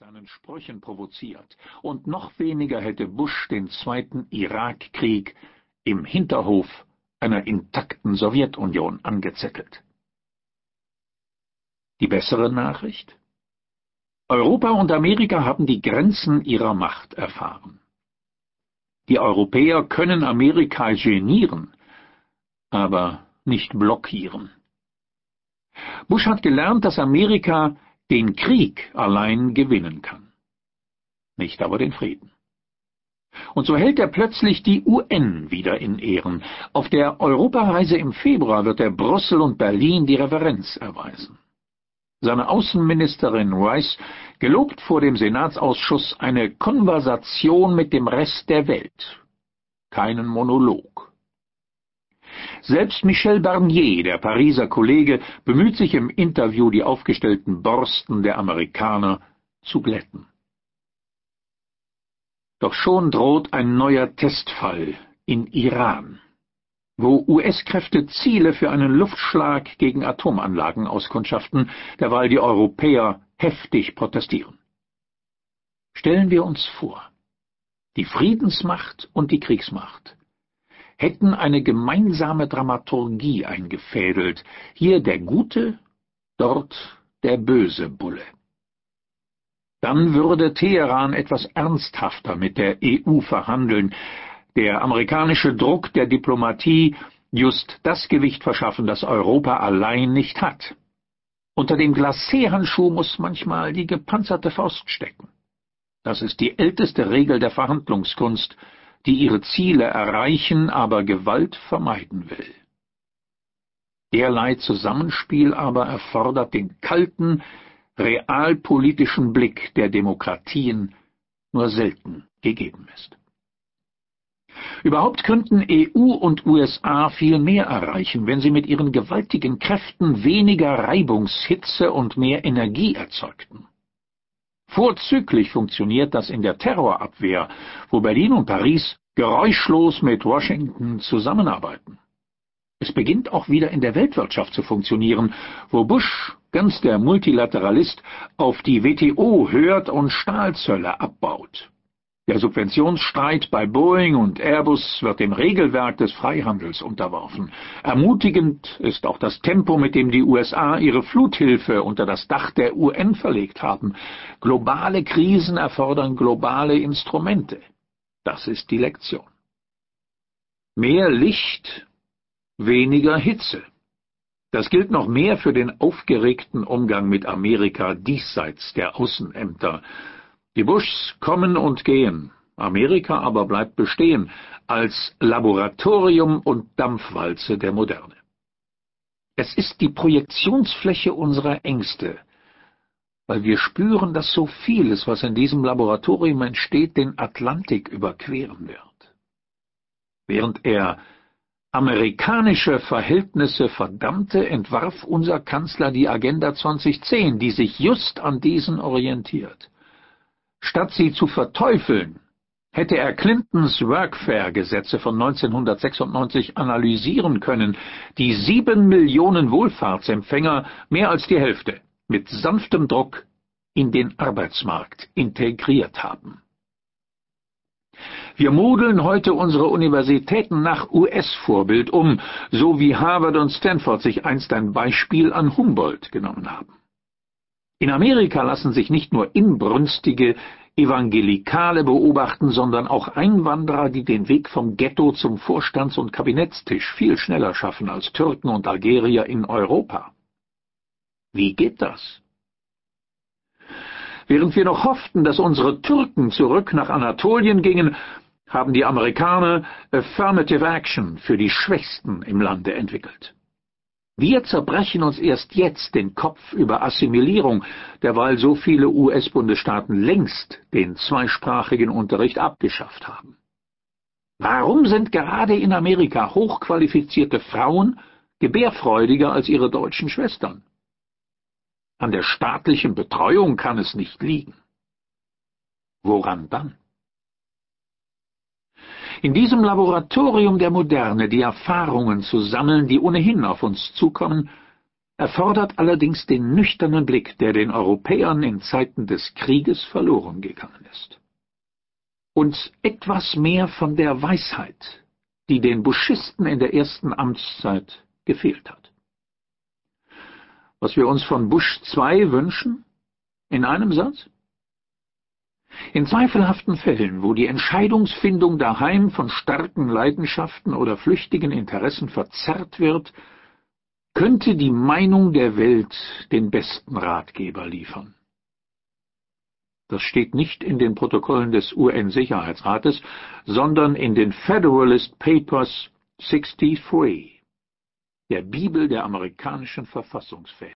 seinen Sprüchen provoziert, und noch weniger hätte Bush den zweiten Irakkrieg im Hinterhof einer intakten Sowjetunion angezettelt. Die bessere Nachricht? Europa und Amerika haben die Grenzen ihrer Macht erfahren. Die Europäer können Amerika genieren, aber nicht blockieren. Bush hat gelernt, dass Amerika den Krieg allein gewinnen kann, nicht aber den Frieden. Und so hält er plötzlich die UN wieder in Ehren. Auf der Europareise im Februar wird er Brüssel und Berlin die Reverenz erweisen. Seine Außenministerin Rice gelobt vor dem Senatsausschuss eine Konversation mit dem Rest der Welt, keinen Monolog. Selbst Michel Barnier, der Pariser Kollege, bemüht sich im Interview, die aufgestellten Borsten der Amerikaner zu glätten. Doch schon droht ein neuer Testfall in Iran, wo US-Kräfte Ziele für einen Luftschlag gegen Atomanlagen auskundschaften, derweil die Europäer heftig protestieren. Stellen wir uns vor, die Friedensmacht und die Kriegsmacht hätten eine gemeinsame Dramaturgie eingefädelt, hier der gute, dort der böse Bulle. Dann würde Teheran etwas ernsthafter mit der EU verhandeln, der amerikanische Druck der Diplomatie just das Gewicht verschaffen, das Europa allein nicht hat. Unter dem Glacéhandschuh muss manchmal die gepanzerte Faust stecken. Das ist die älteste Regel der Verhandlungskunst, die ihre Ziele erreichen, aber Gewalt vermeiden will. Derlei Zusammenspiel aber erfordert den kalten, realpolitischen Blick der Demokratien nur selten gegeben ist. Überhaupt könnten EU und USA viel mehr erreichen, wenn sie mit ihren gewaltigen Kräften weniger Reibungshitze und mehr Energie erzeugten. Vorzüglich funktioniert das in der Terrorabwehr, wo Berlin und Paris geräuschlos mit Washington zusammenarbeiten. Es beginnt auch wieder in der Weltwirtschaft zu funktionieren, wo Bush, ganz der Multilateralist, auf die WTO hört und Stahlzölle abbaut. Der Subventionsstreit bei Boeing und Airbus wird dem Regelwerk des Freihandels unterworfen. Ermutigend ist auch das Tempo, mit dem die USA ihre Fluthilfe unter das Dach der UN verlegt haben. Globale Krisen erfordern globale Instrumente. Das ist die Lektion. Mehr Licht weniger Hitze. Das gilt noch mehr für den aufgeregten Umgang mit Amerika diesseits der Außenämter. Die Bushs kommen und gehen, Amerika aber bleibt bestehen als Laboratorium und Dampfwalze der Moderne. Es ist die Projektionsfläche unserer Ängste, weil wir spüren, dass so vieles, was in diesem Laboratorium entsteht, den Atlantik überqueren wird. Während er amerikanische Verhältnisse verdammte, entwarf unser Kanzler die Agenda 2010, die sich just an diesen orientiert. Statt sie zu verteufeln, hätte er Clintons Workfare-Gesetze von 1996 analysieren können, die sieben Millionen Wohlfahrtsempfänger, mehr als die Hälfte, mit sanftem Druck in den Arbeitsmarkt integriert haben. Wir modeln heute unsere Universitäten nach US-Vorbild um, so wie Harvard und Stanford sich einst ein Beispiel an Humboldt genommen haben. In Amerika lassen sich nicht nur inbrünstige Evangelikale beobachten, sondern auch Einwanderer, die den Weg vom Ghetto zum Vorstands- und Kabinettstisch viel schneller schaffen als Türken und Algerier in Europa. Wie geht das? Während wir noch hofften, dass unsere Türken zurück nach Anatolien gingen, haben die Amerikaner Affirmative Action für die Schwächsten im Lande entwickelt. Wir zerbrechen uns erst jetzt den Kopf über Assimilierung, derweil so viele US-Bundesstaaten längst den zweisprachigen Unterricht abgeschafft haben. Warum sind gerade in Amerika hochqualifizierte Frauen gebärfreudiger als ihre deutschen Schwestern? An der staatlichen Betreuung kann es nicht liegen. Woran dann? In diesem Laboratorium der Moderne die Erfahrungen zu sammeln, die ohnehin auf uns zukommen, erfordert allerdings den nüchternen Blick, der den Europäern in Zeiten des Krieges verloren gegangen ist. Und etwas mehr von der Weisheit, die den Buschisten in der ersten Amtszeit gefehlt hat. Was wir uns von Bush II wünschen? In einem Satz? In zweifelhaften Fällen, wo die Entscheidungsfindung daheim von starken Leidenschaften oder flüchtigen Interessen verzerrt wird, könnte die Meinung der Welt den besten Ratgeber liefern. Das steht nicht in den Protokollen des UN-Sicherheitsrates, sondern in den Federalist Papers 63, der Bibel der amerikanischen Verfassungsväter.